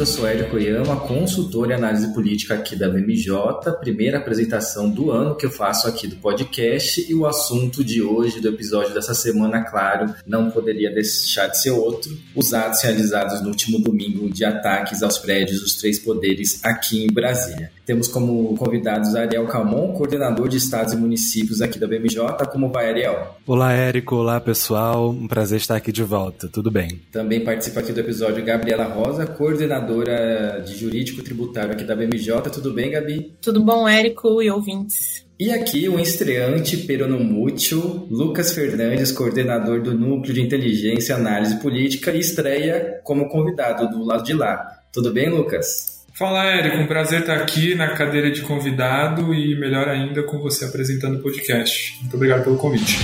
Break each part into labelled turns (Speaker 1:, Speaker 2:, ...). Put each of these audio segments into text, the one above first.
Speaker 1: Eu sou Hélio Koyama, consultor em análise política aqui da BMJ. Primeira apresentação do ano que eu faço aqui do podcast e o assunto de hoje, do episódio dessa semana, claro, não poderia deixar de ser outro. Os atos realizados no último domingo de ataques aos prédios dos três poderes aqui em Brasília. Temos como convidados Ariel Camon, coordenador de estados e municípios aqui da BMJ. Como vai, Ariel?
Speaker 2: Olá, Érico. Olá, pessoal. Um prazer estar aqui de volta. Tudo bem?
Speaker 1: Também participa aqui do episódio Gabriela Rosa, coordenadora de jurídico tributário aqui da BMJ. Tudo bem, Gabi?
Speaker 3: Tudo bom, Érico e ouvintes?
Speaker 1: E aqui o estreante peronomútil, Lucas Fernandes, coordenador do Núcleo de Inteligência e Análise Política, estreia como convidado do lado de lá. Tudo bem, Lucas?
Speaker 4: Fala, Érico. Um prazer estar aqui na cadeira de convidado e melhor ainda com você apresentando o podcast. Muito obrigado pelo convite.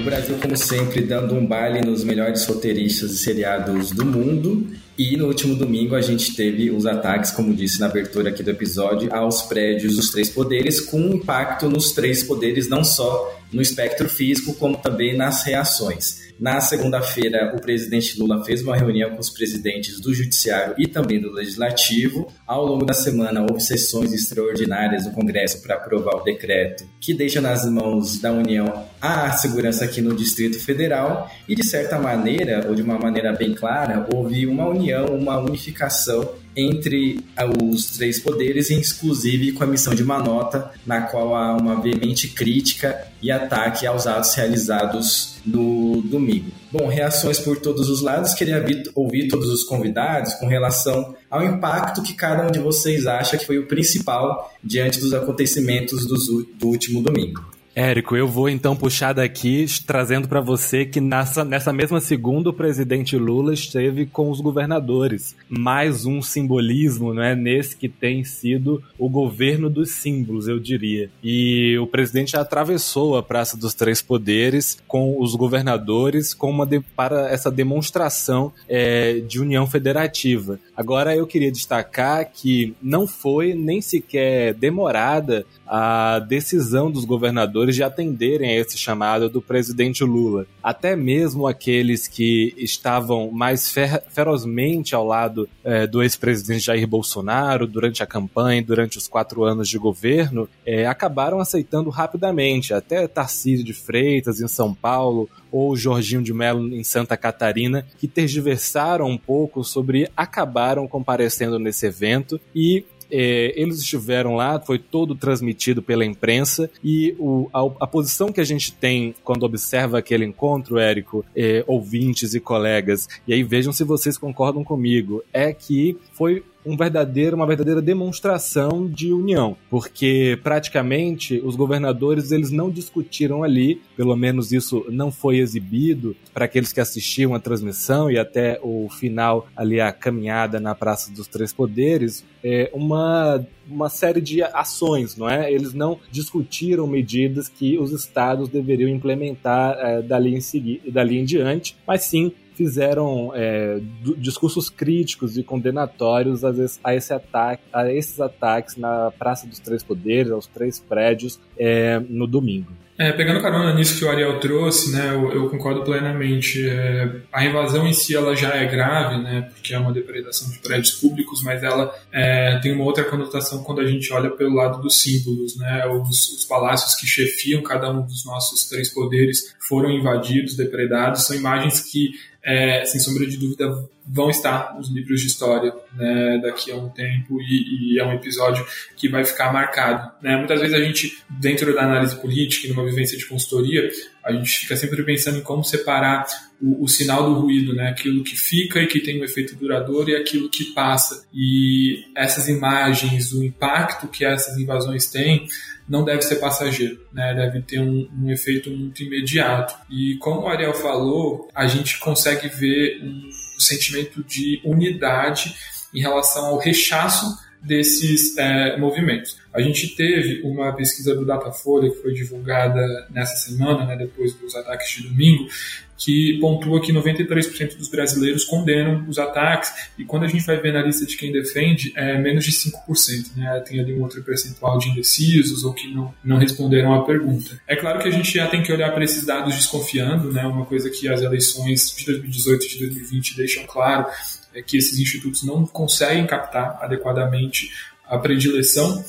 Speaker 1: O Brasil, como sempre, dando um baile nos melhores roteiristas e seriados do mundo. E no último domingo a gente teve os ataques, como disse na abertura aqui do episódio, aos prédios dos três poderes, com impacto nos três poderes, não só no espectro físico, como também nas reações. Na segunda-feira, o presidente Lula fez uma reunião com os presidentes do Judiciário e também do Legislativo. Ao longo da semana, houve sessões extraordinárias do Congresso para aprovar o decreto que deixa nas mãos da União a segurança aqui no Distrito Federal. E, de certa maneira, ou de uma maneira bem clara, houve uma união, uma unificação entre os três poderes, inclusive com a emissão de uma nota na qual há uma veemente crítica e ataque aos atos realizados no domingo. Bom, reações por todos os lados. Queria ouvir todos os convidados com relação ao impacto que cada um de vocês acha que foi o principal diante dos acontecimentos do último domingo.
Speaker 2: Érico, eu vou então puxar daqui trazendo para você que nessa, nessa mesma segunda o presidente Lula esteve com os governadores. Mais um simbolismo, não é, nesse que tem sido o governo dos símbolos, eu diria. E o presidente atravessou a Praça dos Três Poderes com os governadores com uma de, para essa demonstração é, de união federativa. Agora eu queria destacar que não foi nem sequer demorada a decisão dos governadores de atenderem a esse chamado do presidente Lula. Até mesmo aqueles que estavam mais fer ferozmente ao lado é, do ex-presidente Jair Bolsonaro durante a campanha, durante os quatro anos de governo, é, acabaram aceitando rapidamente. Até Tarcísio de Freitas em São Paulo ou Jorginho de Mello em Santa Catarina, que tergiversaram um pouco sobre acabaram comparecendo nesse evento e é, eles estiveram lá, foi todo transmitido pela imprensa e o, a, a, posição que a gente tem quando observa aquele encontro, Érico, é, ouvintes e colegas, e aí vejam se vocês concordam comigo, é que foi um verdadeiro, uma verdadeira demonstração de união, porque praticamente os governadores eles não discutiram ali, pelo menos isso não foi exibido para aqueles que assistiam a transmissão e até o final ali a caminhada na Praça dos Três Poderes, é uma uma série de ações, não é? Eles não discutiram medidas que os estados deveriam implementar é, dali, em dali em diante, mas sim fizeram é, discursos críticos e condenatórios a, a, esse ataque, a esses ataques na Praça dos Três Poderes, aos três prédios, é, no domingo.
Speaker 4: É, pegando carona nisso que o Ariel trouxe, né, eu, eu concordo plenamente. É, a invasão em si ela já é grave, né, porque é uma depredação de prédios públicos, mas ela é, tem uma outra conotação quando a gente olha pelo lado dos símbolos, né, os, os palácios que chefiam cada um dos nossos três poderes foram invadidos, depredados, são imagens que é, sem sombra de dúvida, vão estar nos livros de história né, daqui a um tempo e, e, é um episódio que vai ficar marcado. Né? Muitas vezes a gente, dentro da análise política e numa vivência de consultoria, a gente fica sempre pensando em como separar o, o, sinal do ruído, né? aquilo que fica e que tem um efeito duradouro e aquilo que passa. E essas imagens, o impacto que essas invasões têm, não deve ser passageiro, né? deve ter um, um, efeito muito imediato. E como o Ariel falou, a gente consegue ver um sentimento de unidade em relação ao rechaço desses é, movimentos. A gente teve uma pesquisa do Datafolha que foi divulgada nessa semana, né, depois dos ataques de domingo, que pontua que 93% dos brasileiros condenam os ataques, e quando a gente vai ver na lista de quem defende, é menos de 5%. Né? Tem ali um outro percentual de indecisos ou que não, não responderam à pergunta. É claro que a gente já tem que olhar para esses dados desconfiando, né? uma coisa que as eleições de 2018 e de 2020 deixam claro é que esses institutos não conseguem captar adequadamente a predileção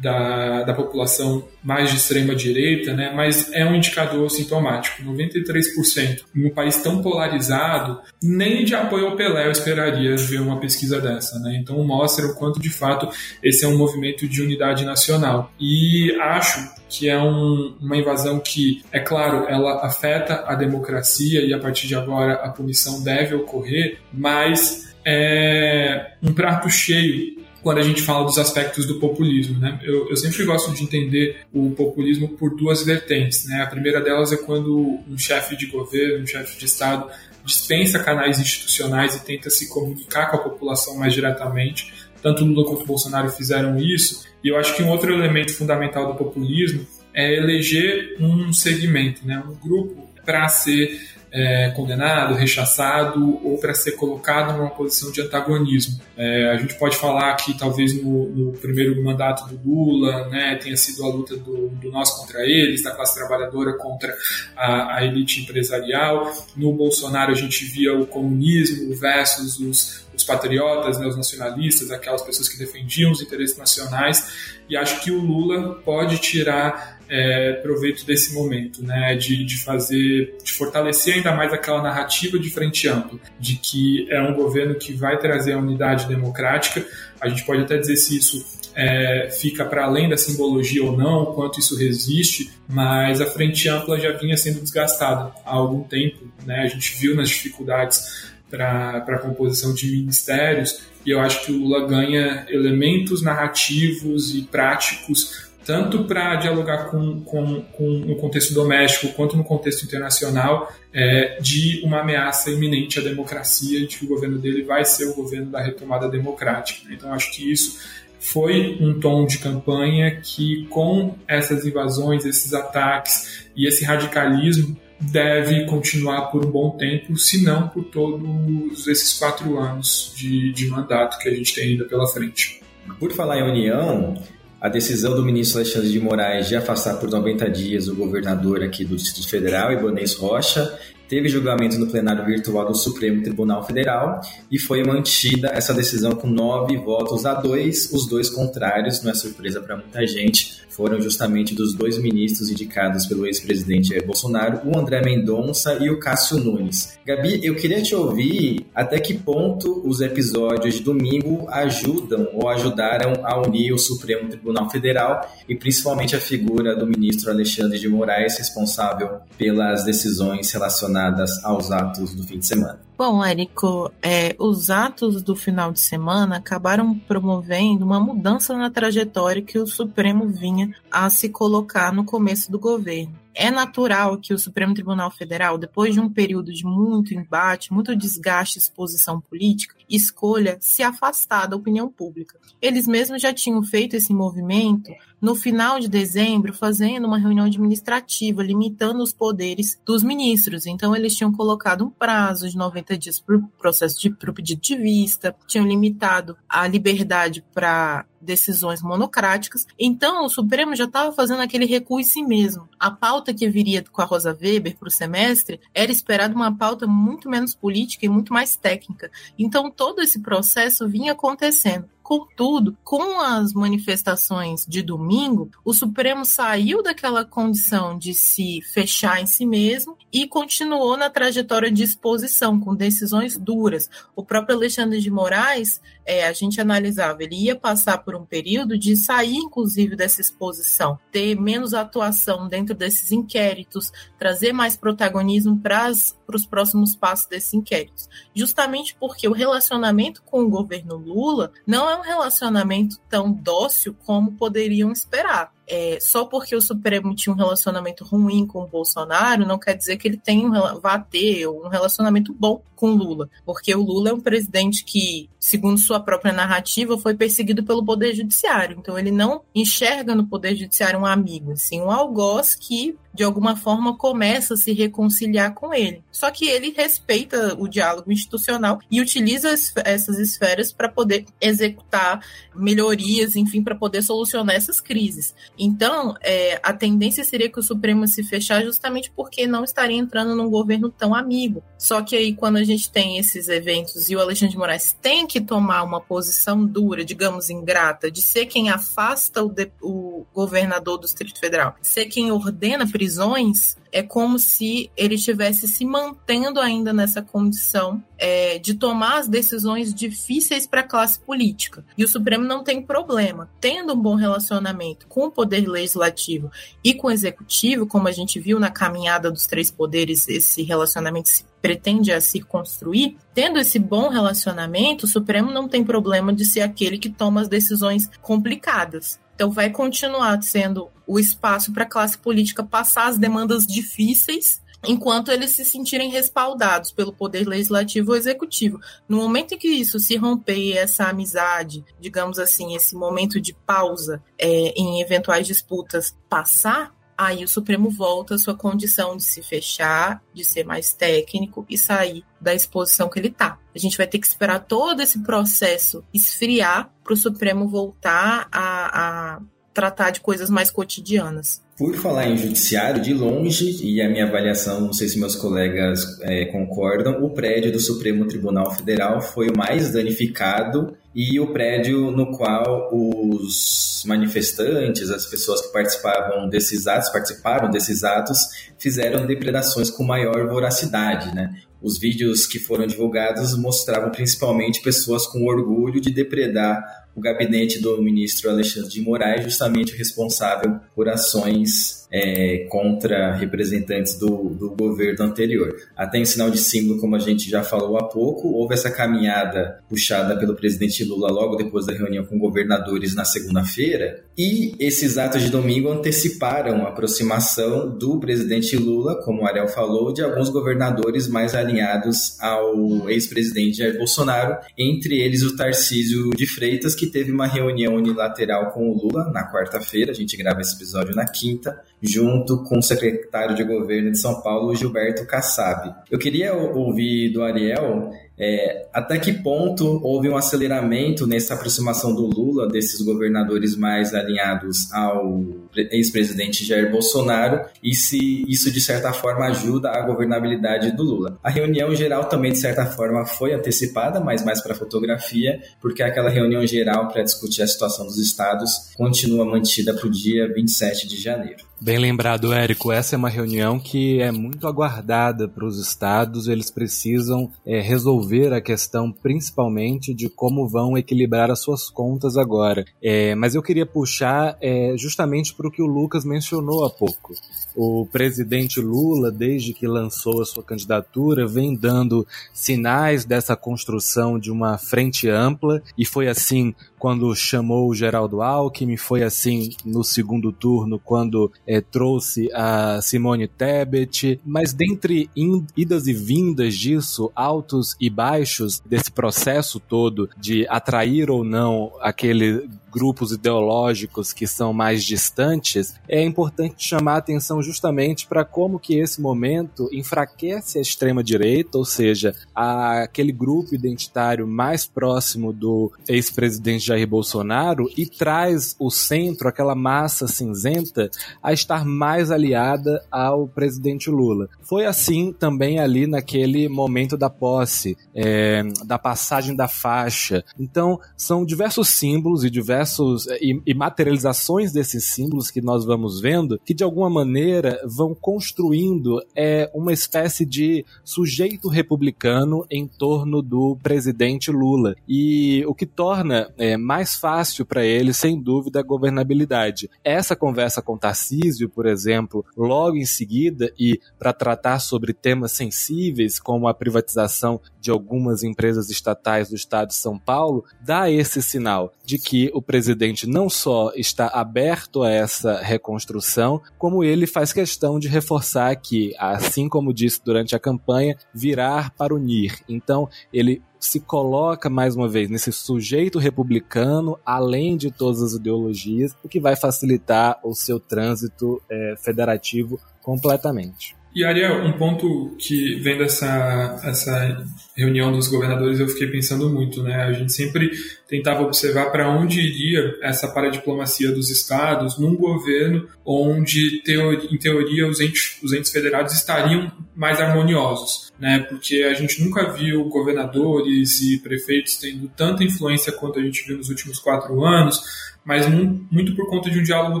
Speaker 4: da, da população mais de extrema direita, né, mas é um indicador sintomático. 93% em um país tão polarizado, nem de apoio ao Pelé eu esperaria ver uma pesquisa dessa. Né? Então mostra o quanto de fato esse é um movimento de unidade nacional. E acho que é um, uma invasão que, é claro, ela afeta a democracia e a partir de agora a punição deve ocorrer, mas é um prato cheio quando a gente fala dos aspectos do populismo. Né? Eu, eu, sempre gosto de entender o populismo por duas vertentes. Né? A primeira delas é quando um chefe de governo, um chefe de Estado, dispensa canais institucionais e tenta se comunicar com a população mais diretamente. Tanto Lula quanto Bolsonaro fizeram isso. E eu acho que um outro elemento fundamental do populismo é eleger um segmento, né? um grupo para ser é, condenado, rechaçado ou para ser colocado numa posição de antagonismo. É, a gente pode falar que talvez no, no, primeiro mandato do Lula né, tenha sido a luta do, do nós contra eles, da classe trabalhadora contra a, a, elite empresarial. No Bolsonaro a gente via o comunismo versus os, os patriotas, né, os nacionalistas, aquelas pessoas que defendiam os interesses nacionais. E acho que o Lula pode tirar é, proveito desse momento, né, de, de fazer, de fortalecer ainda mais aquela narrativa de frente ampla, de que é um governo que vai trazer a unidade democrática. A gente pode até dizer se isso é, fica para além da simbologia ou não, quanto isso resiste, mas a frente ampla já vinha sendo desgastada há algum tempo. Né? A gente viu nas dificuldades para a composição de ministérios e eu acho que o Lula ganha elementos narrativos e práticos tanto para dialogar com, com, com no contexto doméstico quanto no contexto internacional, é, de uma ameaça iminente à democracia, de que o governo dele vai ser o governo da retomada democrática. Então, acho que isso foi um tom de campanha que, com essas invasões, esses ataques e esse radicalismo, deve continuar por um bom tempo, se não por todos esses quatro anos de, de mandato que a gente tem ainda pela frente.
Speaker 1: Por falar em união, a decisão do ministro Alexandre de Moraes de afastar por 90 dias o governador aqui do Distrito Federal, Ibanez Rocha, teve julgamento no plenário virtual do Supremo Tribunal Federal e foi mantida essa decisão com nove votos a dois, os dois contrários, não é surpresa para muita gente, foram justamente dos dois ministros indicados pelo ex-presidente Bolsonaro, o André Mendonça e o Cássio Nunes. Gabi, eu queria te ouvir até que ponto os episódios de domingo ajudam ou ajudaram a unir o Supremo Tribunal Federal e principalmente a figura do ministro Alexandre de Moraes, responsável pelas decisões relacionadas aos atos do fim de semana.
Speaker 3: Bom, Érico, é, os atos do final de semana acabaram promovendo uma mudança na trajetória que o Supremo vinha a se colocar no começo do governo. É natural que o Supremo Tribunal Federal, depois de um período de muito embate, muito desgaste e exposição política, escolha se afastar da opinião pública. Eles mesmos já tinham feito esse movimento no final de dezembro, fazendo uma reunião administrativa, limitando os poderes dos ministros. Então, eles tinham colocado um prazo de 90 dias para o processo de pro pedido de vista, tinham limitado a liberdade para decisões monocráticas. Então, o Supremo já estava fazendo aquele recuo em si mesmo. A pauta que viria com a Rosa Weber para o semestre era esperada uma pauta muito menos política e muito mais técnica. Então, todo esse processo vinha acontecendo. Contudo, com as manifestações de domingo, o Supremo saiu daquela condição de se fechar em si mesmo e continuou na trajetória de exposição, com decisões duras. O próprio Alexandre de Moraes, é, a gente analisava, ele ia passar por um período de sair, inclusive, dessa exposição, ter menos atuação dentro desses inquéritos, trazer mais protagonismo para os próximos passos desses inquéritos. Justamente porque o relacionamento com o governo Lula não é um relacionamento tão dócil como poderiam esperar. É, só porque o Supremo tinha um relacionamento ruim com o Bolsonaro, não quer dizer que ele tem um, vá ter um relacionamento bom com o Lula. Porque o Lula é um presidente que, segundo sua própria narrativa, foi perseguido pelo Poder Judiciário. Então ele não enxerga no Poder Judiciário um amigo, sim um algoz que de alguma forma começa a se reconciliar com ele. Só que ele respeita o diálogo institucional e utiliza essas esferas para poder executar melhorias, enfim, para poder solucionar essas crises. Então, é, a tendência seria que o Supremo se fechar justamente porque não estaria entrando num governo tão amigo. Só que aí, quando a gente tem esses eventos e o Alexandre de Moraes tem que tomar uma posição dura, digamos, ingrata, de ser quem afasta o, o governador do Distrito Federal, ser quem ordena prisões, é como se ele estivesse se mantendo ainda nessa condição é, de tomar as decisões difíceis para a classe política. E o Supremo não tem problema. Tendo um bom relacionamento com o poder legislativo e com o executivo, como a gente viu na caminhada dos três poderes, esse relacionamento se pretende a se construir, tendo esse bom relacionamento, o Supremo não tem problema de ser aquele que toma as decisões complicadas. Então, vai continuar sendo o espaço para a classe política passar as demandas difíceis enquanto eles se sentirem respaldados pelo poder legislativo ou executivo. No momento em que isso se romper, essa amizade, digamos assim, esse momento de pausa é, em eventuais disputas passar, aí o Supremo volta à sua condição de se fechar, de ser mais técnico e sair da exposição que ele está. A gente vai ter que esperar todo esse processo esfriar para o Supremo voltar a, a tratar de coisas mais cotidianas.
Speaker 1: Por falar em judiciário, de longe, e a minha avaliação, não sei se meus colegas é, concordam, o prédio do Supremo Tribunal Federal foi o mais danificado e o prédio no qual os manifestantes, as pessoas que participavam desses atos, participaram desses atos, fizeram depredações com maior voracidade, né? Os vídeos que foram divulgados mostravam principalmente pessoas com orgulho de depredar o gabinete do ministro Alexandre de Moraes, justamente responsável por ações é, contra representantes do, do governo anterior. Até em sinal de símbolo, como a gente já falou há pouco, houve essa caminhada puxada pelo presidente Lula logo depois da reunião com governadores na segunda-feira, e esses atos de domingo anteciparam a aproximação do presidente Lula, como o Ariel falou, de alguns governadores mais alinhados ao ex-presidente Jair Bolsonaro, entre eles o Tarcísio de Freitas, que teve uma reunião unilateral com o Lula na quarta-feira, a gente grava esse episódio na quinta, junto com o secretário de governo de São Paulo, Gilberto Kassab. Eu queria ouvir do Ariel é, até que ponto houve um aceleramento nessa aproximação do Lula, desses governadores mais alinhados ao ex-presidente Jair Bolsonaro, e se isso de certa forma ajuda a governabilidade do Lula? A reunião geral também, de certa forma, foi antecipada, mas mais para fotografia, porque aquela reunião geral para discutir a situação dos estados continua mantida para o dia 27 de janeiro.
Speaker 2: Bem lembrado, Érico. Essa é uma reunião que é muito aguardada para os estados. Eles precisam é, resolver a questão, principalmente, de como vão equilibrar as suas contas agora. É, mas eu queria puxar é, justamente para o que o Lucas mencionou há pouco. O presidente Lula, desde que lançou a sua candidatura, vem dando sinais dessa construção de uma frente ampla, e foi assim quando chamou o Geraldo Alckmin, foi assim no segundo turno quando é, trouxe a Simone Tebet, mas dentre idas e vindas disso, altos e baixos desse processo todo de atrair ou não aquele grupos ideológicos que são mais distantes, é importante chamar a atenção justamente para como que esse momento enfraquece a extrema direita, ou seja, aquele grupo identitário mais próximo do ex-presidente Jair Bolsonaro e traz o centro, aquela massa cinzenta, a estar mais aliada ao presidente Lula. Foi assim também ali naquele momento da posse, é, da passagem da faixa. Então, são diversos símbolos e diversos é, e, e materializações desses símbolos que nós vamos vendo, que de alguma maneira vão construindo é, uma espécie de sujeito republicano em torno do presidente Lula. E o que torna é, mais fácil para ele, sem dúvida, a governabilidade. Essa conversa com Tarcísio, por exemplo, logo em seguida, e para tratar sobre temas sensíveis, como a privatização de algumas empresas estatais do estado de São Paulo, dá esse sinal de que o presidente não só está aberto a essa reconstrução, como ele faz questão de reforçar que, assim como disse durante a campanha, virar para unir. Então, ele se coloca mais uma vez nesse sujeito republicano, além de todas as ideologias, o que vai facilitar o seu trânsito é, federativo completamente.
Speaker 4: E Ariel, um ponto que vem dessa essa reunião dos governadores eu fiquei pensando muito, né? A gente sempre tentava observar para onde iria essa paradiplomacia dos estados num governo onde, em teoria, os entes, os entes federados estariam mais harmoniosos, né? Porque a gente nunca viu governadores e prefeitos tendo tanta influência quanto a gente viu nos últimos quatro anos mas muito por conta de um diálogo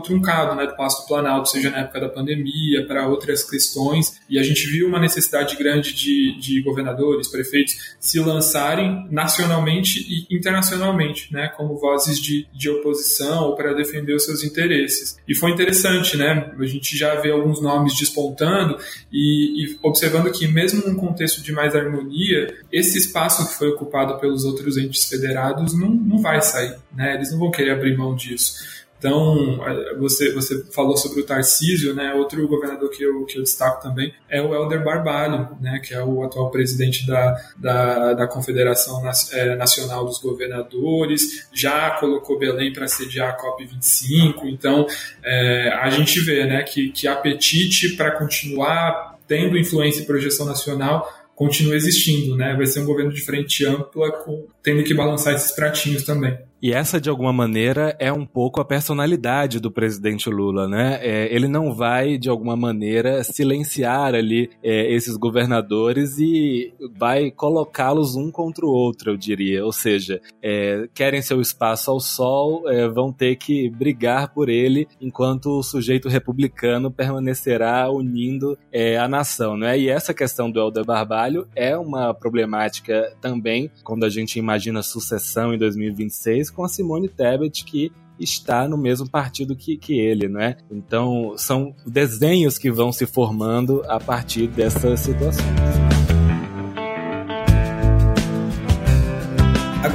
Speaker 4: truncado, né, do Passo do Planalto, seja na época da pandemia, para outras questões, e a gente viu uma necessidade grande de, de governadores, prefeitos se lançarem nacionalmente e internacionalmente, né, como vozes de, de oposição ou para defender os seus interesses. E foi interessante, né, a gente já vê alguns nomes despontando e, e observando que mesmo num contexto de mais harmonia, esse espaço que foi ocupado pelos outros entes federados não, não vai sair, né, eles não vão querer abrir mão disso. Então, você, você falou sobre o Tarcísio, né? Outro governador que eu, que eu destaco também é o Helder Barbalho, né? Que é o atual presidente da, da, da Confederação é, Nacional dos Governadores, já colocou Belém para sediar a COP25. Então, é, a gente vê, né? Que, que apetite para continuar tendo influência e projeção nacional continua existindo, né? Vai ser um governo de frente ampla, com, tendo que balançar esses pratinhos também.
Speaker 2: E essa, de alguma maneira, é um pouco a personalidade do presidente Lula, né? É, ele não vai, de alguma maneira, silenciar ali é, esses governadores e vai colocá-los um contra o outro, eu diria. Ou seja, é, querem seu espaço ao sol, é, vão ter que brigar por ele, enquanto o sujeito republicano permanecerá unindo é, a nação, né? E essa questão do Helder Barbalho é uma problemática também, quando a gente imagina sucessão em 2026 com a Simone Tebet, que está no mesmo partido que, que ele, né? Então, são desenhos que vão se formando a partir dessas situações.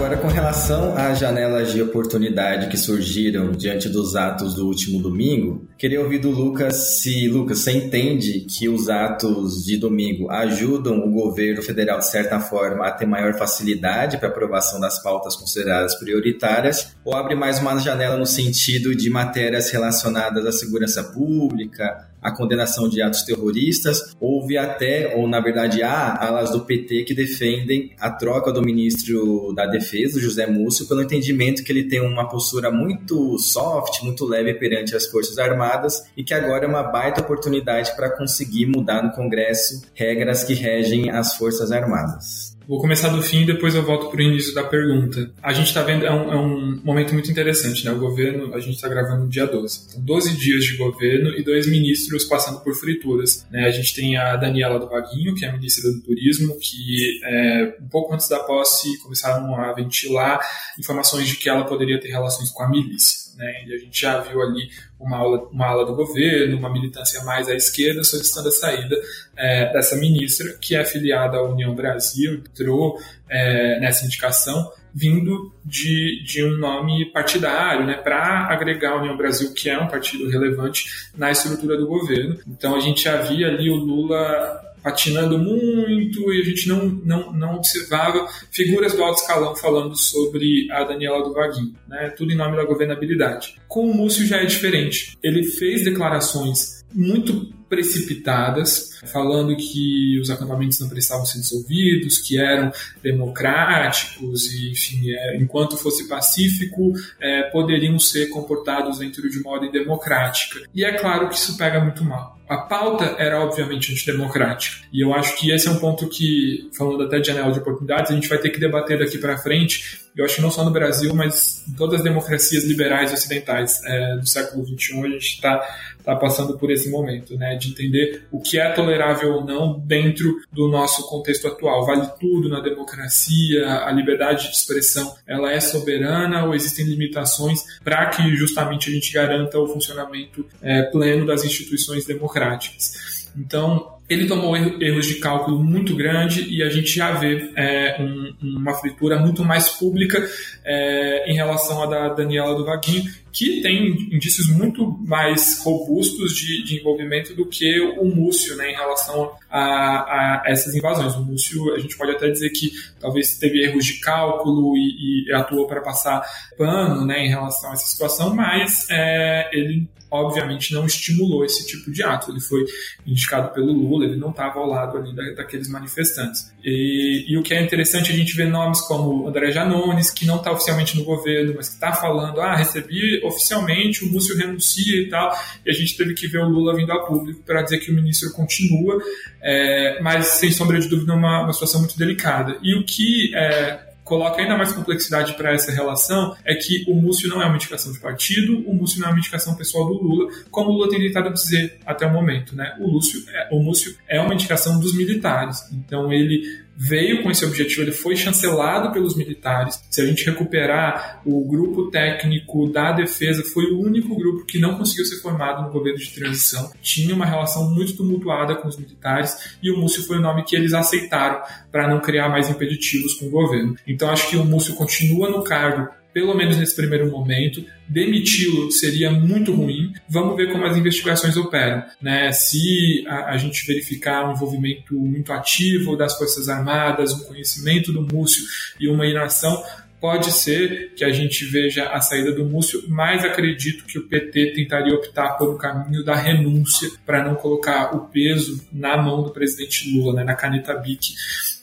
Speaker 1: Agora, com relação às janelas de oportunidade que surgiram diante dos atos do último domingo, queria ouvir do Lucas se, Lucas, você entende que os atos de domingo ajudam o governo federal, de certa forma, a ter maior facilidade para aprovação das pautas consideradas prioritárias, ou abre mais uma janela no sentido de matérias relacionadas à segurança pública, a condenação de atos terroristas. Houve até, ou na verdade há, alas do PT que defendem a troca do ministro da Defesa, José Múcio, pelo entendimento que ele tem uma postura muito soft, muito leve perante as Forças Armadas e que agora é uma baita oportunidade para conseguir mudar no Congresso regras que regem as Forças Armadas.
Speaker 4: Vou começar do fim e depois eu volto para o início da pergunta. A gente está vendo, é um, é um, momento muito interessante, né? O governo, a gente está gravando no dia 12. Então, 12 dias de governo e dois ministros passando por frituras. Né? A gente tem a Daniela do Vaguinho, que é a ministra do Turismo, que é, um pouco antes da posse começaram a ventilar informações de que ela poderia ter relações com a milícia. Né? E a gente já viu ali uma, aula, uma ala do governo, uma militância mais à esquerda, solicitando a saída é, dessa ministra, que é afiliada à União Brasil, entrou é, nessa indicação, vindo de, de um nome partidário, né, para agregar a União Brasil, que é um partido relevante na estrutura do governo. Então a gente já via ali o Lula patinando muito e a gente não, não, não observava figuras do alto escalão falando sobre a Daniela do Vaguinho, né? tudo em nome da governabilidade. Com o Múcio já é diferente. Ele fez declarações muito precipitadas, falando que os acampamentos não precisavam ser dissolvidos, que eram democráticos e, enfim, é, enquanto fosse pacífico, é, poderiam ser comportados dentro de uma ordem democrática. E é claro que isso pega muito mal. A pauta era obviamente antidemocrática. E eu acho que esse é um ponto que, falando até de janela de oportunidades, a gente vai ter que debater daqui para frente. Eu acho que não só no Brasil, mas em todas as democracias liberais ocidentais é, do século XXI, a gente está tá passando por esse momento, né, de entender o que é tolerável ou não dentro do nosso contexto atual. Vale tudo na democracia, a liberdade de expressão, ela é soberana ou existem limitações para que justamente a gente garanta o funcionamento é, pleno das instituições democráticas. Então, ele tomou erros de cálculo muito grande e a gente já vê é, um, uma fritura muito mais pública é, em relação à da Daniela do Vaguinho, que tem indícios muito mais robustos de, de envolvimento do que o Múcio, né, em relação a, a, essas invasões. O Múcio, a gente pode até dizer que talvez teve erros de cálculo e, e atuou para passar pano né, em relação a essa situação, mas é, ele obviamente não estimulou esse tipo de ato. Ele foi indicado pelo Lula, ele não estava ao lado ali da, daqueles manifestantes. E, e, o que é interessante a gente ver nomes como André Janones, que não está oficialmente no governo, mas que está falando, ah, recebi oficialmente, o Múcio renuncia e tal, e a gente teve que ver o Lula vindo a público para dizer que o ministro continua, é, mas sem sombra de dúvida uma, uma situação muito delicada. E o que é, coloca ainda mais complexidade para essa relação é que o Múcio não é uma indicação de partido, o Múcio não é uma indicação pessoal do Lula, como o Lula tem tentado dizer até o momento. Né? O, Lúcio, é, o Múcio é uma indicação dos militares, então ele veio com esse objetivo, ele foi chancelado pelos militares. Se a gente recuperar o grupo técnico da defesa, foi o único grupo que não conseguiu ser formado no governo de transição. Tinha uma relação muito tumultuada com os militares e o Múcio foi o nome que eles aceitaram para não criar mais impeditivos com o governo. Então acho que o Múcio continua no cargo pelo menos nesse primeiro momento. Demiti-lo seria muito ruim. Vamos ver como as investigações operam. Né? Se a, a, gente verificar um envolvimento muito ativo das Forças Armadas, um conhecimento do Múcio e uma inação, pode ser que a gente veja a saída do Múcio, mas acredito que o PT tentaria optar um caminho da renúncia para não colocar o peso na mão do presidente Lula, né, na caneta BIC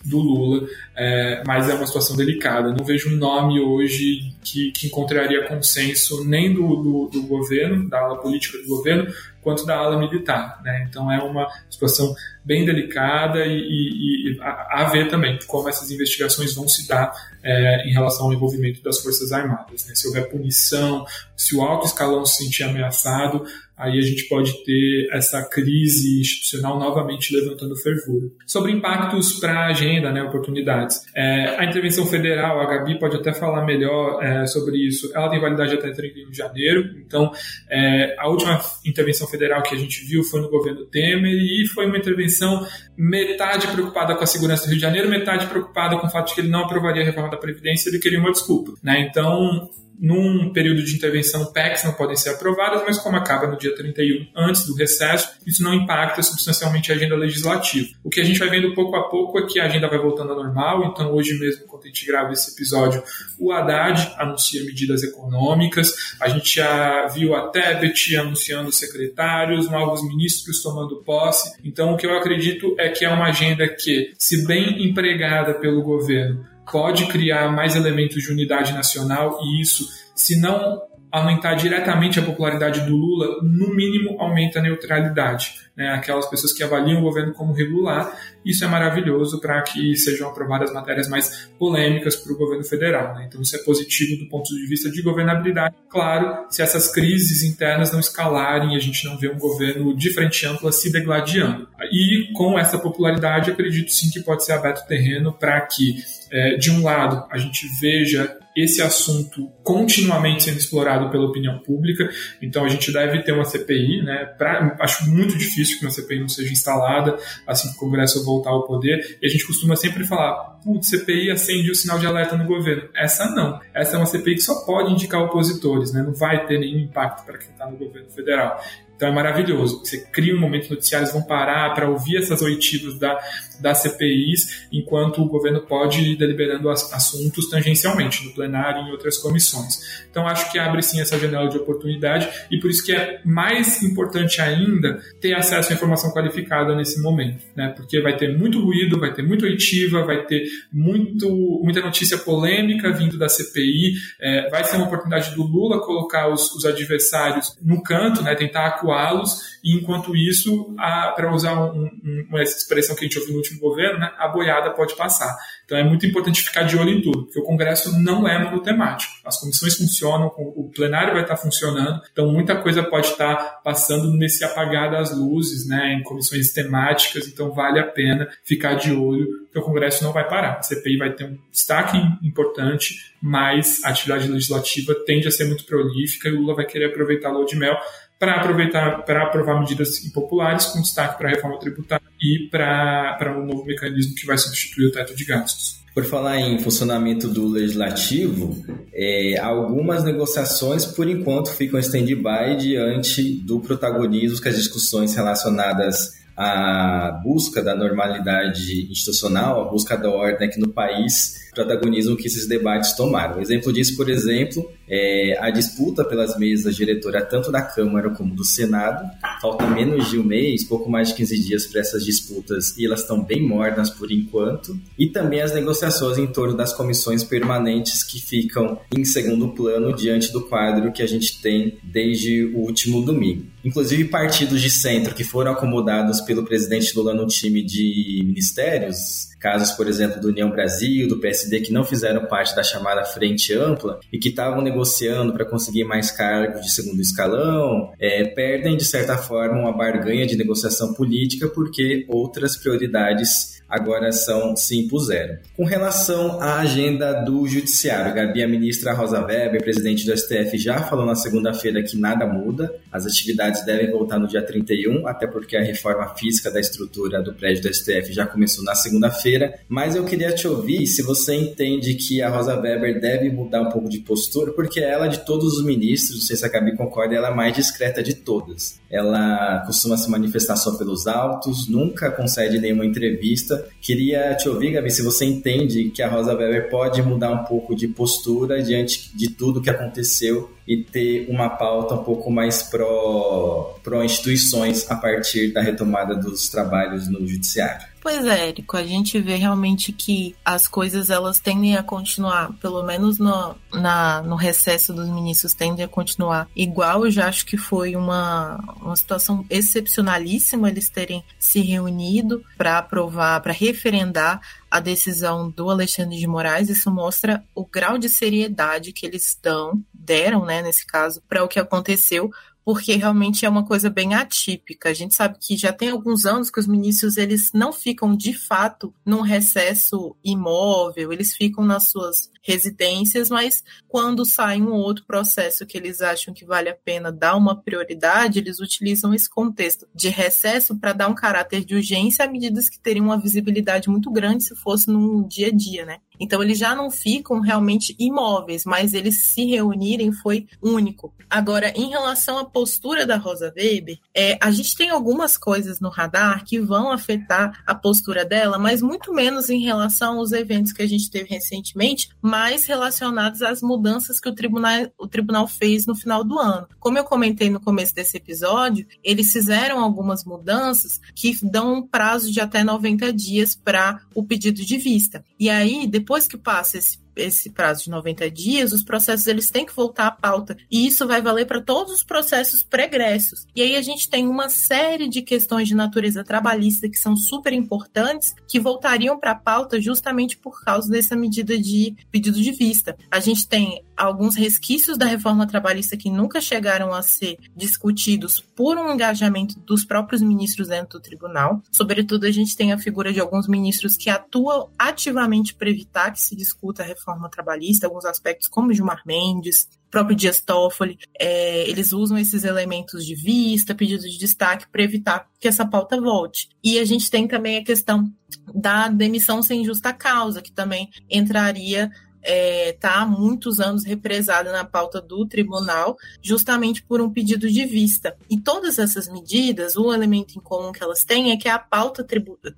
Speaker 4: do Lula, é, mas é uma situação delicada. Não vejo um nome hoje que, que encontraria consenso nem do, do, do, governo, da ala política do governo, quanto da ala militar. Né? Então é uma situação bem delicada e, e, e a, a, ver também como essas investigações vão se dar é, em relação ao envolvimento das Forças Armadas. Né? Se houver punição, se o alto escalão se sentir ameaçado, aí a gente pode ter essa crise institucional novamente levantando fervura. Sobre impactos para a agenda, né, oportunidades. É, a intervenção federal, a Gabi pode até falar melhor é, sobre isso, ela tem validade até 31 de janeiro, então é, a última intervenção federal que a gente viu foi no governo Temer e foi uma intervenção metade preocupada com a segurança do Rio de Janeiro, metade preocupada com o fato de que ele não aprovaria a reforma da Previdência, ele queria uma desculpa. Né? Então, num período de intervenção, PECs não podem ser aprovadas, mas como acaba no dia 31, antes do recesso, isso não impacta substancialmente a agenda legislativa. O que a gente vai vendo pouco a pouco é que a agenda vai voltando ao normal, então hoje mesmo, quando a gente grava esse episódio, o Haddad anuncia medidas econômicas, a gente já viu a Tebet anunciando secretários, novos ministros tomando posse, então o que eu acredito é que é uma agenda que, se bem empregada pelo governo, pode criar mais elementos de unidade nacional e isso, se não aumentar diretamente a popularidade do Lula, no mínimo aumenta a neutralidade. Né? Aquelas pessoas que avaliam o governo como regular, isso é maravilhoso para que sejam aprovadas matérias mais polêmicas para o governo federal. Né? Então isso é positivo do ponto de vista de governabilidade. Claro, se essas crises internas não escalarem e a gente não vê um governo de frente ampla se degladiando. E com essa popularidade, acredito sim que pode ser aberto terreno para que, é, de um lado, a gente veja esse assunto continuamente sendo explorado pela opinião pública. Então a gente deve ter uma CPI, né? Pra, acho muito difícil que uma CPI não seja instalada assim que o Congresso voltar ao poder. E a gente costuma sempre falar, putz, CPI acende o sinal de alerta no governo. Essa não. Essa é uma CPI que só pode indicar opositores, né? Não vai ter nenhum impacto para quem está no governo federal. Então é maravilhoso. Você cria um momento noticiários vão parar para ouvir essas oitivas da, das CPIs, enquanto o governo pode ir deliberando assuntos tangencialmente, no plenário e em outras comissões. Então acho que abre sim essa janela de oportunidade e por isso que é mais importante ainda ter acesso à informação qualificada nesse momento, né? Porque vai ter muito ruído, vai ter muita oitiva, vai ter muito, muita notícia polêmica vindo da CPI, é, vai ser uma oportunidade do Lula colocar os, os adversários no canto, né? Tentar evacuá-los, e enquanto isso, para usar um, um, uma expressão que a gente ouviu no último governo, né, a boiada pode passar. Então é muito importante ficar de olho em tudo, porque o Congresso não é monotemático. As comissões funcionam, o plenário vai estar funcionando, então muita coisa pode estar passando nesse apagar das luzes, né, em comissões temáticas, então vale a pena ficar de olho, porque o Congresso não vai parar. A CPI vai ter um destaque importante, mas a atividade legislativa tende a ser muito prolífica e o Lula vai querer aproveitar a lua de mel para aproveitar para aprovar medidas impopulares com destaque para a reforma tributária e para um novo mecanismo que vai substituir o teto de gastos.
Speaker 1: Por falar em funcionamento do legislativo, é, algumas negociações, por enquanto, ficam stand-by diante do protagonismo que as discussões relacionadas a busca da normalidade institucional, a busca da ordem aqui no país protagonismo que esses debates tomaram. Um exemplo disso, por exemplo, é a disputa pelas mesas diretoras tanto da Câmara como do Senado. Falta menos de um mês, pouco mais de 15 dias para essas disputas e elas estão bem mornas por enquanto. E também as negociações em torno das comissões permanentes que ficam em segundo plano diante do quadro que a gente tem desde o último domingo. Inclusive partidos de centro que foram acomodados pelo presidente Lula no time de ministérios, casos, por exemplo, do União Brasil, do PSD, que não fizeram parte da chamada Frente Ampla e que estavam negociando para conseguir mais cargos de segundo escalão, é, perdem, de certa forma, uma barganha de negociação política porque outras prioridades agora são se impuseram. Com relação à agenda do Judiciário, Gabi, a ministra Rosa Weber, presidente do STF, já falou na segunda-feira que nada muda, as atividades devem voltar no dia 31, até porque a reforma física da estrutura do prédio do STF já começou na segunda-feira, mas eu queria te ouvir se você entende que a Rosa Weber deve mudar um pouco de postura, porque ela, de todos os ministros, não sei se a Gabi concorda, ela é a mais discreta de todas. Ela costuma se manifestar só pelos autos, nunca concede nenhuma entrevista, Queria te ouvir, Gabi, se você entende que a Rosa Weber pode mudar um pouco de postura diante de tudo que aconteceu e ter uma pauta um pouco mais pró-instituições pró a partir da retomada dos trabalhos no judiciário.
Speaker 3: Pois é, Érico, a gente vê realmente que as coisas elas tendem a continuar, pelo menos no, na, no recesso dos ministros, tendem a continuar igual. Eu já acho que foi uma, uma situação excepcionalíssima eles terem se reunido para aprovar, para referendar a decisão do Alexandre de Moraes, isso mostra o grau de seriedade que eles dão, deram, né, nesse caso, para o que aconteceu, porque realmente é uma coisa bem atípica. A gente sabe que já tem alguns anos que os ministros eles não ficam de fato num recesso imóvel, eles ficam nas suas residências, mas quando sai um outro processo que eles acham que vale a pena dar uma prioridade, eles utilizam esse contexto de recesso para dar um caráter de urgência a medidas que teriam uma visibilidade muito grande se fosse no dia a dia, né? Então eles já não ficam realmente imóveis, mas eles se reunirem foi único. Agora, em relação à postura da Rosa Weber, é, a gente tem algumas coisas no radar que vão afetar a postura dela, mas muito menos em relação aos eventos que a gente teve recentemente, mais relacionados às mudanças que o tribunal, o tribunal fez no final do ano. Como eu comentei no começo desse episódio, eles fizeram algumas mudanças que dão um prazo de até 90 dias para o pedido de vista. E aí, depois depois que passa esse esse prazo de 90 dias, os processos eles têm que voltar à pauta. E isso vai valer para todos os processos pregressos. E aí a gente tem uma série de questões de natureza trabalhista que são super importantes, que voltariam para a pauta justamente por causa dessa medida de pedido de vista. A gente tem alguns resquícios da reforma trabalhista que nunca chegaram a ser discutidos por um engajamento dos próprios ministros dentro do tribunal. Sobretudo, a gente tem a figura de alguns ministros que atuam ativamente para evitar que se discuta a reforma trabalhista, alguns aspectos como Gilmar Mendes, próprio Dias Toffoli, é, eles usam esses elementos de vista, pedido de destaque para evitar que essa pauta volte. E a gente tem também a questão da demissão sem justa causa, que também entraria está é, tá há muitos anos represada na pauta do tribunal, justamente por um pedido de vista. E todas essas medidas, o elemento em comum que elas têm é que é a pauta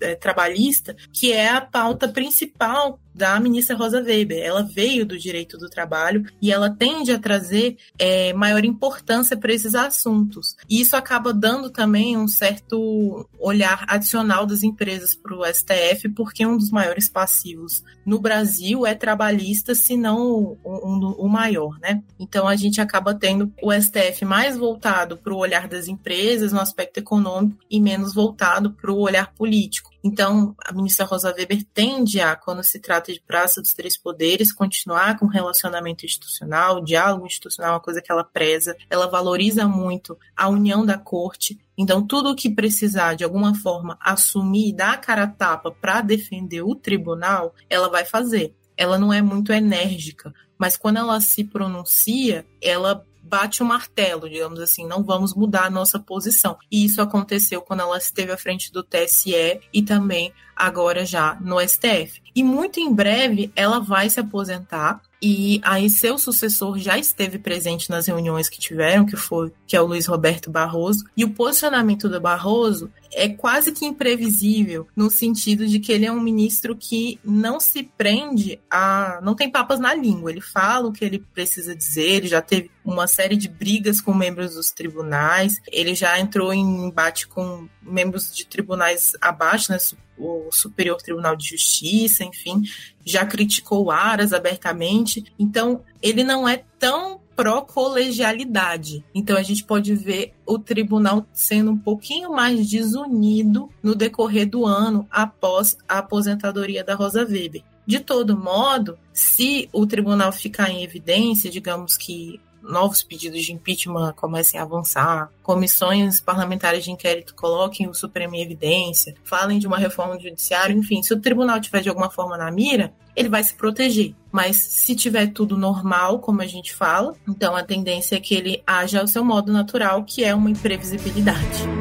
Speaker 3: é, trabalhista, que é a pauta principal da ministra Rosa Weber. Ela veio do direito do trabalho e ela tende a trazer é, maior importância para esses assuntos. E isso acaba dando também um certo olhar adicional das empresas para o STF, porque um dos maiores passivos no Brasil é trabalhista, se não o, o maior, né? Então a gente acaba tendo o STF mais voltado para o olhar das empresas no aspecto econômico e menos voltado para o olhar político. Então, a ministra Rosa Weber tende a, quando se trata de praça dos três poderes, continuar com relacionamento institucional, diálogo institucional uma coisa que ela preza, ela valoriza muito a união da corte. Então, tudo o que precisar, de alguma forma, assumir, dar a cara a tapa para defender o tribunal, ela vai fazer. Ela não é muito enérgica, mas quando ela se pronuncia, ela bate o martelo, digamos assim, não vamos mudar a nossa posição. E isso aconteceu quando ela esteve à frente do TSE e também agora já no STF. E muito em breve ela vai se aposentar e aí seu sucessor já esteve presente nas reuniões que tiveram, que foi que é o Luiz Roberto Barroso, e o posicionamento do Barroso é quase que imprevisível, no sentido de que ele é um ministro que não se prende a. não tem papas na língua. Ele fala o que ele precisa dizer, ele já teve uma série de brigas com membros dos tribunais, ele já entrou em embate com membros de tribunais abaixo, né? O Superior Tribunal de Justiça, enfim, já criticou Aras abertamente. Então, ele não é tão pró-colegialidade. Então a gente pode ver o tribunal sendo um pouquinho mais desunido no decorrer do ano após a aposentadoria da Rosa Weber. De todo modo, se o tribunal ficar em evidência, digamos que novos pedidos de impeachment comecem a avançar, comissões parlamentares de inquérito coloquem o Supremo em evidência, falem de uma reforma do judiciário, enfim, se o tribunal tiver de alguma forma na mira, ele vai se proteger. Mas se tiver tudo normal, como a gente fala, então a tendência é que ele haja ao seu modo natural, que é uma imprevisibilidade.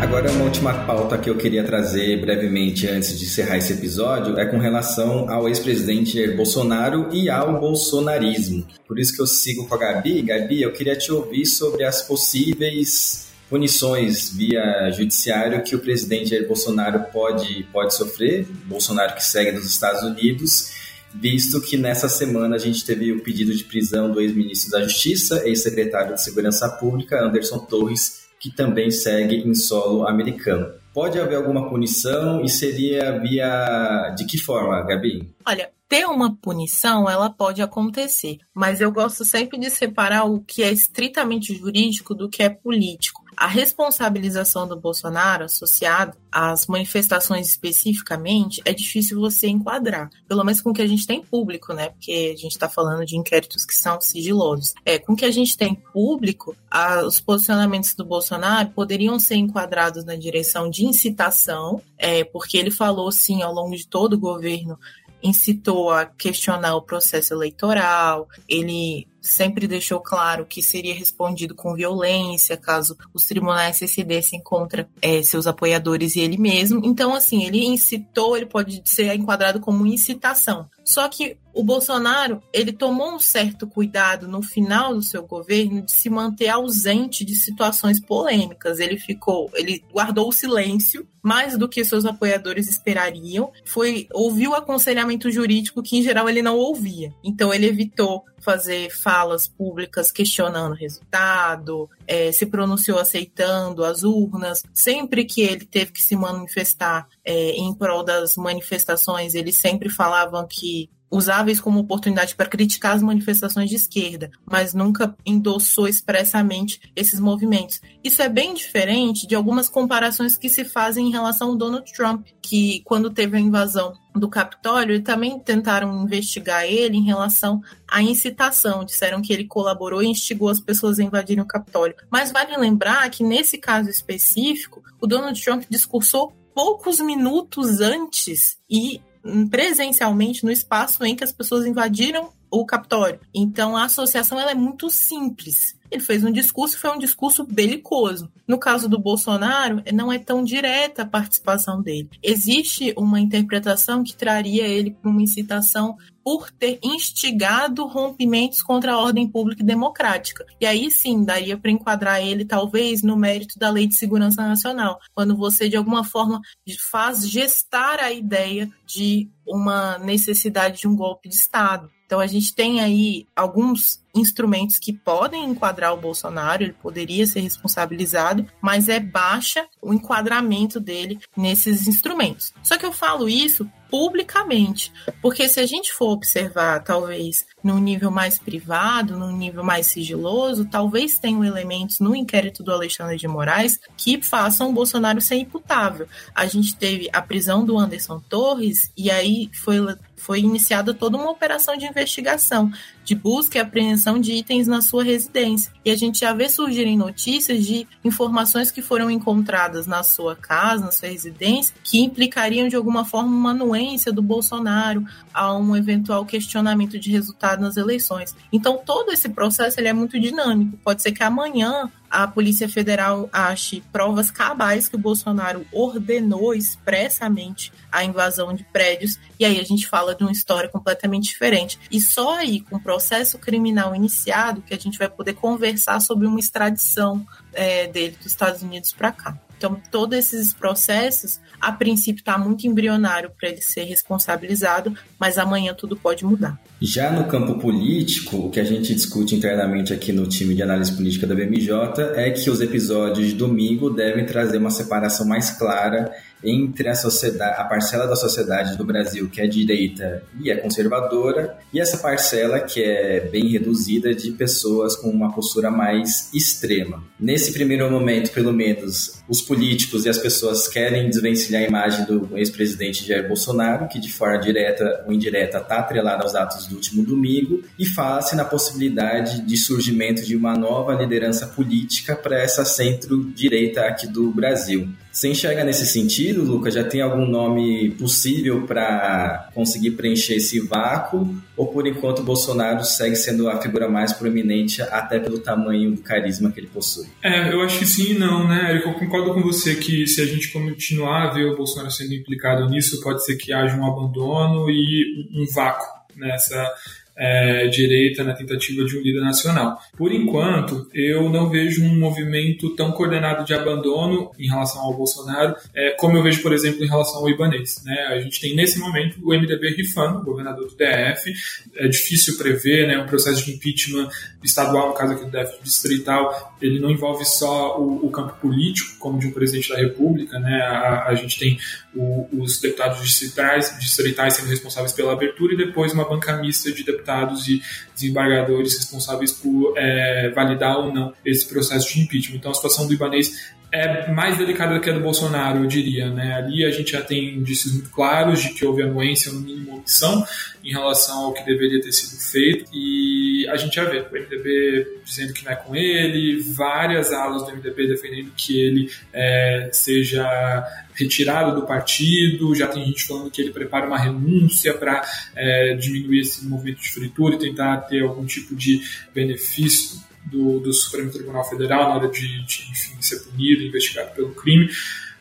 Speaker 1: Agora, uma última pauta que eu queria trazer brevemente antes de encerrar esse episódio é com relação ao ex-presidente Jair Bolsonaro e ao bolsonarismo. Por isso que eu sigo com a Gabi. Gabi, eu queria te ouvir sobre as possíveis punições via judiciário que o presidente Jair Bolsonaro pode, pode sofrer, Bolsonaro que segue nos Estados Unidos, visto que nessa semana a gente teve o pedido de prisão do ex-ministro da Justiça, ex-secretário de Segurança Pública, Anderson Torres, que também segue em solo americano. Pode haver alguma punição e seria via de que forma, Gabi?
Speaker 3: Olha, ter uma punição, ela pode acontecer, mas eu gosto sempre de separar o que é estritamente jurídico do que é político a responsabilização do Bolsonaro associado às manifestações especificamente é difícil você enquadrar, pelo menos com o que a gente tem público, né? Porque a gente está falando de inquéritos que são sigilosos. É, com o que a gente tem público, a, os posicionamentos do Bolsonaro poderiam ser enquadrados na direção de incitação, é, porque ele falou sim ao longo de todo o governo incitou a questionar o processo eleitoral, ele sempre deixou claro que seria respondido com violência caso os tribunais se cedessem contra é, seus apoiadores e ele mesmo. Então, assim, ele incitou, ele pode ser enquadrado como incitação. Só que o Bolsonaro, ele tomou um certo cuidado no final do seu governo de se manter ausente de situações polêmicas. Ele ficou, ele guardou o silêncio mais do que seus apoiadores esperariam. Foi ouviu o aconselhamento jurídico que em geral ele não ouvia. Então ele evitou fazer falas públicas questionando o resultado, é, se pronunciou aceitando as urnas. Sempre que ele teve que se manifestar é, em prol das manifestações, eles sempre falavam que usava isso como oportunidade para criticar as manifestações de esquerda, mas nunca endossou expressamente esses movimentos. Isso é bem diferente de algumas comparações que se fazem em relação ao Donald Trump, que quando teve a invasão do Capitólio, e também tentaram investigar ele em relação à incitação. Disseram que ele colaborou e instigou as pessoas a invadirem o Capitólio. Mas vale lembrar que nesse caso específico, o Donald Trump discursou poucos minutos antes e presencialmente no espaço em que as pessoas invadiram o Capitólio. Então a associação ela é muito simples. Ele fez um discurso, foi um discurso belicoso. No caso do Bolsonaro, não é tão direta a participação dele. Existe uma interpretação que traria ele para uma incitação por ter instigado rompimentos contra a ordem pública e democrática. E aí sim, daria para enquadrar ele, talvez, no mérito da Lei de Segurança Nacional, quando você, de alguma forma, faz gestar a ideia de uma necessidade de um golpe de Estado. Então a gente tem aí alguns instrumentos que podem enquadrar o Bolsonaro, ele poderia ser responsabilizado, mas é baixa o enquadramento dele nesses instrumentos. Só que eu falo isso publicamente, porque se a gente for observar, talvez, num nível mais privado, num nível mais sigiloso, talvez tenham elementos no inquérito do Alexandre de Moraes que façam o Bolsonaro ser imputável. A gente teve a prisão do Anderson Torres e aí foi foi iniciada toda uma operação de investigação, de busca e apreensão de itens na sua residência. E a gente já vê surgirem notícias de informações que foram encontradas na sua casa, na sua residência, que implicariam de alguma forma uma anuência do Bolsonaro a um eventual questionamento de resultado nas eleições. Então todo esse processo ele é muito dinâmico. Pode ser que amanhã a Polícia Federal ache provas cabais que o Bolsonaro ordenou expressamente a invasão de prédios, e aí a gente fala de uma história completamente diferente. E só aí, com o processo criminal iniciado, que a gente vai poder conversar sobre uma extradição é, dele dos Estados Unidos para cá. Então, todos esses processos, a princípio, está muito embrionário para ele ser responsabilizado, mas amanhã tudo pode mudar.
Speaker 1: Já no campo político, o que a gente discute internamente aqui no time de análise política da BMJ é que os episódios de domingo devem trazer uma separação mais clara entre a sociedade, a parcela da sociedade do Brasil que é direita e é conservadora, e essa parcela que é bem reduzida de pessoas com uma postura mais extrema. Nesse primeiro momento, pelo menos, os políticos e as pessoas querem desvencilhar a imagem do ex-presidente Jair Bolsonaro, que de forma direta ou indireta está atrelado aos atos do último domingo, e fala-se na possibilidade de surgimento de uma nova liderança política para essa centro-direita aqui do Brasil. Você enxerga nesse sentido, Lucas? Já tem algum nome possível para conseguir preencher esse vácuo? Ou por enquanto Bolsonaro segue sendo a figura mais proeminente, até pelo tamanho do carisma que ele possui?
Speaker 4: É, eu acho que sim e não, né, Eric? Eu concordo com você que se a gente continuar a ver o Bolsonaro sendo implicado nisso, pode ser que haja um abandono e um vácuo nessa é, direita na tentativa de um líder nacional. Por enquanto, eu não vejo um movimento tão coordenado de abandono em relação ao Bolsonaro, é, como eu vejo, por exemplo, em relação ao Ibanês. Né? A gente tem nesse momento o MDB rifando, o governador do DF. É difícil prever, né? um processo de impeachment estadual, no caso aqui do DF distrital, ele não envolve só o, o campo político, como de um presidente da República. Né? A, a gente tem o, os deputados distritais, distritais sendo responsáveis pela abertura e depois uma banca mista de deputados deputados e desembargadores responsáveis por é, validar ou não esse processo de impeachment. Então a situação do Ibanês é mais delicada do que a do Bolsonaro, eu diria. Né? Ali a gente já tem indícios muito claros de que houve anuência, no mínimo opção, em relação ao que deveria ter sido feito. E a gente já vê o MDB dizendo que não é com ele, várias alas do MDB defendendo que ele é, seja retirado do partido, já tem gente falando que ele prepara uma renúncia para é, diminuir esse movimento de fritura e tentar ter algum tipo de benefício do, do Supremo Tribunal Federal na hora de, de enfim, ser punido, investigado pelo crime.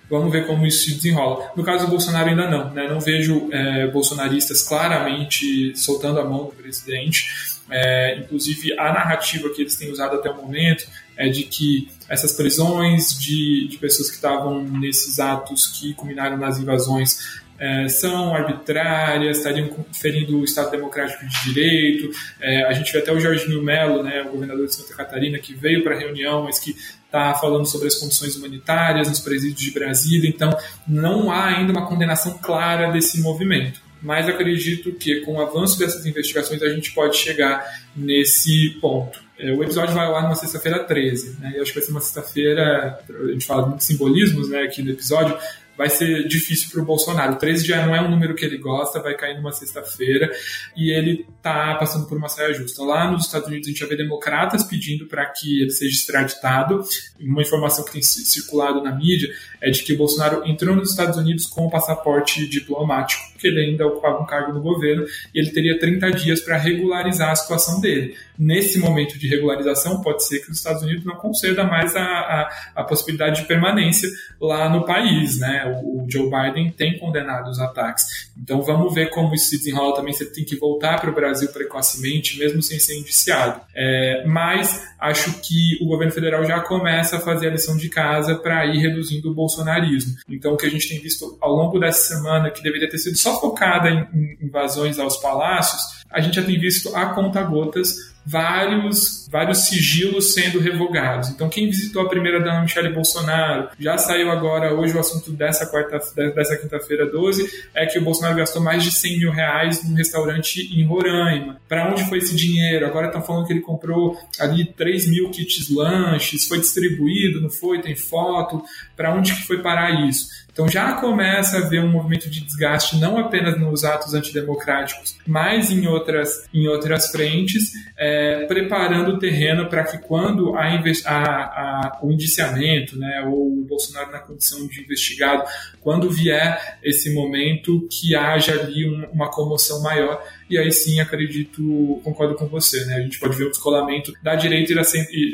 Speaker 4: Vamos ver como isso se desenrola. No caso do Bolsonaro, ainda não. Né? Não vejo é, bolsonaristas claramente soltando a mão do presidente. É, inclusive, a narrativa que eles têm usado até o momento é de que essas prisões de, de pessoas que estavam nesses atos que culminaram nas invasões é, são arbitrárias, estariam ferindo o Estado Democrático de Direito. É, a gente vê até o Jorginho Melo, né, o governador de Santa Catarina, que veio para a reunião, mas que está falando sobre as condições humanitárias nos presídios de Brasília. Então, não há ainda uma condenação clara desse movimento. Mas acredito que com o avanço dessas investigações a gente pode chegar nesse ponto. É, o episódio vai ar numa sexta-feira 13, né? E acho que vai ser uma sexta-feira. A gente fala de simbolismos né, aqui no episódio, vai ser difícil para o Bolsonaro. 13 já não é um número que ele gosta, vai cair numa sexta-feira e ele está passando por uma saia justa. Lá nos Estados Unidos a gente já vê democratas pedindo para que ele seja extraditado. Uma informação que tem circulado na mídia é de que o Bolsonaro entrou nos Estados Unidos com o passaporte diplomático, porque ele ainda ocupava um cargo no governo e ele teria 30 dias para regularizar a situação dele. Nesse momento de regularização, pode ser que os Estados Unidos não conceda mais a, a, a possibilidade de permanência lá no país, né? O, Joe Biden tem condenado os ataques. Então vamos ver como isso se desenrola também. Você tem que voltar para o Brasil precocemente, mesmo sem ser indiciado. É, mas acho que o governo federal já começa a fazer a lição de casa para ir reduzindo o bolsonarismo. Então o que a gente tem visto ao longo dessa semana, que deveria ter sido só focada em, em invasões aos palácios, a gente já tem visto a conta-gotas vários, vários sigilos sendo revogados. Então, quem visitou a primeira dama Michele Bolsonaro, já saiu agora, hoje o assunto dessa quarta, dessa quinta-feira 12, é que o Bolsonaro gastou mais de 100 mil reais num restaurante em Roraima. Para onde foi esse dinheiro? Agora estão falando que ele comprou ali 3 mil kits lanches, foi distribuído, não foi? Tem foto. Para onde que foi parar isso? Então já começa a haver um movimento de desgaste não apenas nos atos antidemocráticos, mas em outras, em outras frentes, é, preparando terreno para que quando a, a, a, o indiciamento, né, ou o Bolsonaro na condição de investigado, quando vier esse momento, que haja ali um, uma comoção maior e aí sim acredito, concordo com você, né? A gente pode ver o descolamento da direita e da,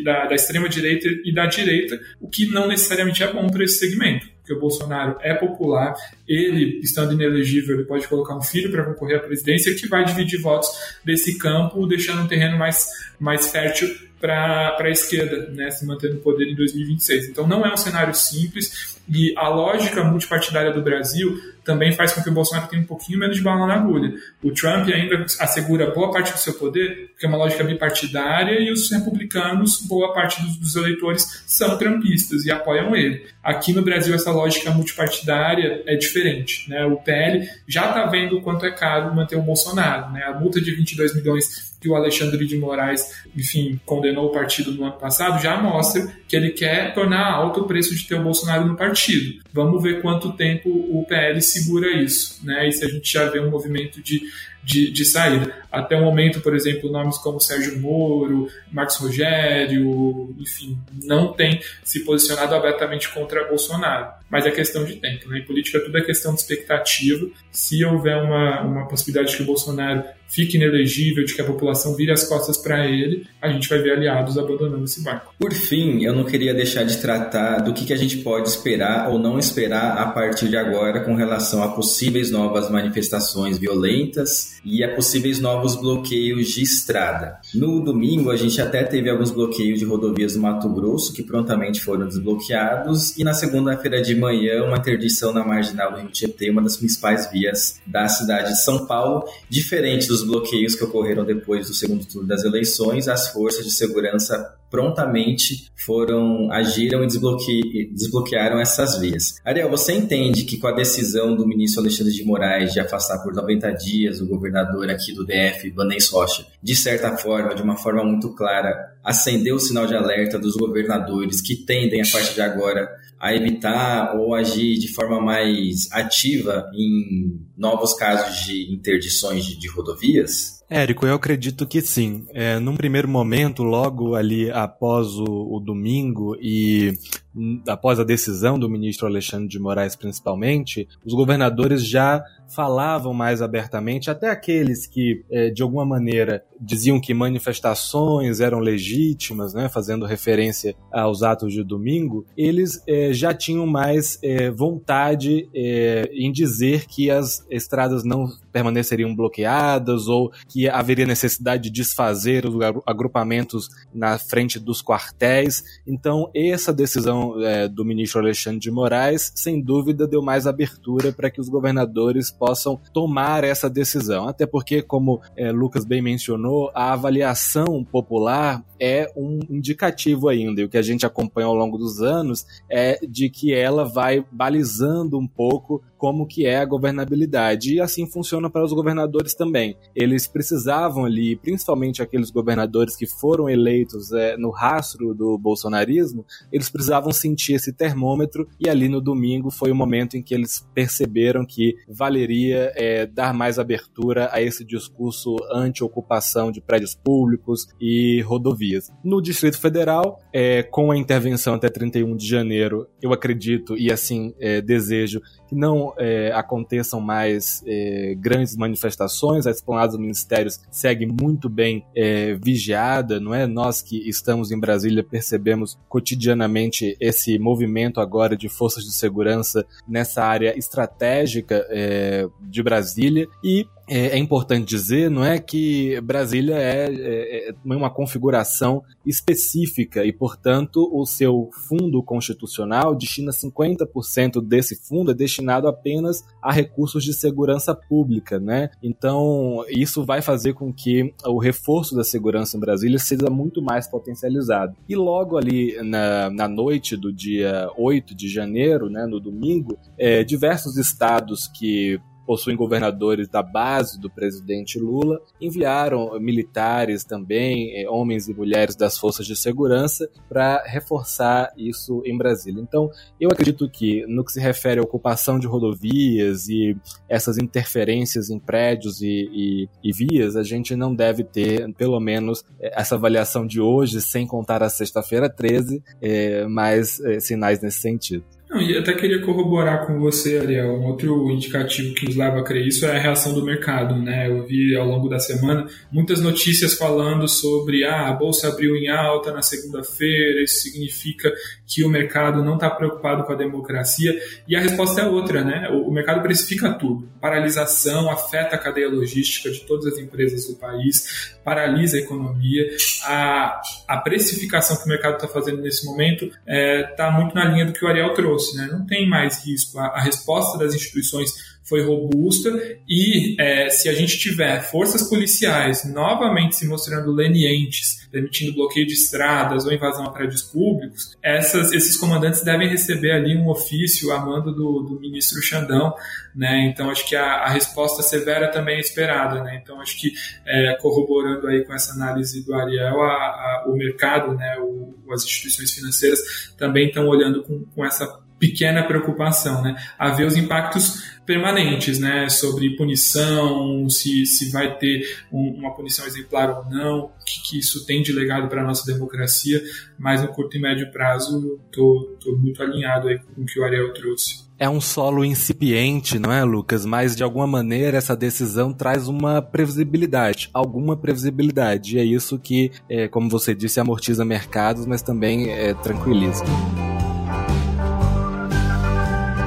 Speaker 4: da, da extrema direita e da direita, o que não necessariamente é bom para esse segmento. Porque o Bolsonaro é popular, ele, estando inelegível, ele pode colocar um filho para concorrer à presidência que vai dividir votos desse campo, deixando um terreno mais, mais fértil para a esquerda, né, se mantendo no poder em 2026. Então não é um cenário simples e a lógica multipartidária do Brasil também faz com que o Bolsonaro tenha um pouquinho menos de bala na agulha. O Trump ainda assegura boa parte do seu poder, porque é uma lógica bipartidária, e os republicanos, boa parte dos, dos eleitores, são trumpistas e apoiam ele. Aqui no Brasil, essa lógica multipartidária é diferente. Né? O PL já está vendo o quanto é caro manter o Bolsonaro. Né? A multa de 22 milhões que o Alexandre de Moraes, enfim, condenou o partido no ano passado, já mostra que ele quer tornar alto o preço de ter o Bolsonaro no partido. Vamos ver quanto tempo o PL segura isso, né? E se a gente já vê um movimento de de, de saída. Até o momento, por exemplo, nomes como Sérgio Moro, Marcos Rogério, enfim, não tem se posicionado abertamente contra Bolsonaro. Mas é questão de tempo. Né? Em política, tudo é questão de expectativa. Se houver uma, uma possibilidade de que o Bolsonaro fique inelegível, de que a população vire as costas para ele, a gente vai ver aliados abandonando esse barco.
Speaker 1: Por fim, eu não queria deixar de tratar do que, que a gente pode esperar ou não esperar a partir de agora com relação a possíveis novas manifestações violentas e a possíveis novos bloqueios de estrada. No domingo, a gente até teve alguns bloqueios de rodovias do Mato Grosso que prontamente foram desbloqueados, e na segunda-feira de manhã, uma interdição na marginal do Rio Tietê, uma das principais vias da cidade de São Paulo, diferente dos bloqueios que ocorreram depois do segundo turno das eleições, as forças de segurança prontamente foram agiram e desbloque, desbloquearam essas vias. Ariel, você entende que com a decisão do ministro Alexandre de Moraes de afastar por 90 dias o governador aqui do DF, Banês Rocha, de certa forma, de uma forma muito clara, acendeu o sinal de alerta dos governadores que tendem, a partir de agora, a evitar ou agir de forma mais ativa em novos casos de interdições de, de rodovias?
Speaker 2: Érico, eu acredito que sim. É, num primeiro momento, logo ali após o, o domingo e após a decisão do ministro Alexandre de Moraes, principalmente, os governadores já falavam mais abertamente, até aqueles que, é, de alguma maneira, diziam que manifestações eram legítimas, né, fazendo referência aos atos de domingo, eles é, já tinham mais é, vontade em dizer que as estradas não permaneceriam bloqueadas ou que haveria necessidade de desfazer os agrupamentos na frente dos quartéis. Então, essa decisão do ministro Alexandre de Moraes, sem dúvida, deu mais abertura para que os governadores possam tomar essa decisão. Até porque, como é, Lucas bem mencionou, a avaliação popular é um indicativo ainda. E o que a gente acompanha ao longo dos anos é de que ela vai balizando um pouco como que é a governabilidade. E assim funciona para os governadores também. Eles precisavam ali, principalmente aqueles governadores que foram eleitos é, no rastro do bolsonarismo, eles precisavam sentir esse termômetro e ali no domingo foi o momento em que eles perceberam que valeria é, dar mais abertura a esse discurso anti-ocupação de prédios públicos e rodovias. No Distrito Federal, é, com a intervenção até 31 de janeiro, eu acredito e assim é, desejo que não é, aconteçam mais é, grandes manifestações. A esplanada do Ministério segue muito bem é, vigiada, não é? Nós que estamos em Brasília percebemos cotidianamente esse movimento agora de forças de segurança nessa área estratégica é, de Brasília e é, é, importante dizer, não é que Brasília é, é, é, uma configuração específica e, portanto, o seu fundo constitucional destina 50% desse fundo é destinado apenas a recursos de segurança pública, né? Então, isso vai fazer com que o reforço da segurança em Brasília seja muito mais potencializado. E logo ali na, na noite do dia 8 de janeiro, né, no domingo, é, diversos estados que possuem governadores da base do presidente Lula, enviaram militares também, eh, homens e mulheres das forças de segurança, para reforçar isso em Brasília. Então, eu acredito que, no que se refere à ocupação de rodovias e essas interferências em prédios e, e, e vias, a gente não deve ter, pelo menos, eh, essa avaliação de hoje, sem contar a sexta-feira 13, é, mais é, sinais nesse sentido.
Speaker 4: Não, e até queria corroborar com você, Ariel, um outro indicativo que nos leva a crer isso é a reação do mercado, né? Eu vi ao longo da semana muitas notícias falando sobre ah, a bolsa abriu em alta na segunda-feira, isso significa que o mercado não está preocupado com a democracia, e a resposta é outra, né? O, mercado precifica tudo. Paralisação afeta a cadeia logística de todas as empresas do país, paralisa a economia. A, a precificação que o mercado está fazendo nesse momento está é, tá muito na linha do que o Ariel trouxe, né? Não tem mais risco. a, a resposta das instituições foi robusta e é, se a gente tiver forças policiais novamente se mostrando lenientes, permitindo bloqueio de estradas ou invasão a prédios públicos, essas, esses comandantes devem receber ali um ofício a mando do, do ministro Xandão, né? Então acho que a, a, resposta severa também é esperada, né? Então acho que é, corroborando aí com essa análise do Ariel, a, a, o mercado, né? O, as instituições financeiras também estão olhando com, com essa pequena preocupação, né? A ver os impactos permanentes, né? Sobre punição, se, se vai ter um, uma punição exemplar ou não, o que, que isso tem de legado para a nossa democracia, mas no curto e médio prazo tô, tô muito alinhado aí com o que o Ariel trouxe.
Speaker 2: É um solo incipiente, não é, Lucas? Mas de alguma maneira essa decisão traz uma previsibilidade, alguma previsibilidade. E é isso que, é, como você disse, amortiza mercados, mas também é, tranquiliza.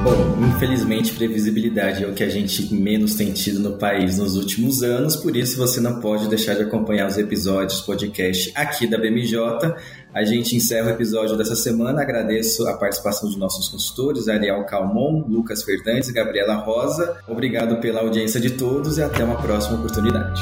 Speaker 1: Bom, infelizmente, previsibilidade é o que a gente menos tem tido no país nos últimos anos, por isso você não pode deixar de acompanhar os episódios podcast aqui da BMJ. A gente encerra o episódio dessa semana. Agradeço a participação de nossos consultores, Ariel Calmon, Lucas Fernandes e Gabriela Rosa. Obrigado pela audiência de todos e até uma próxima oportunidade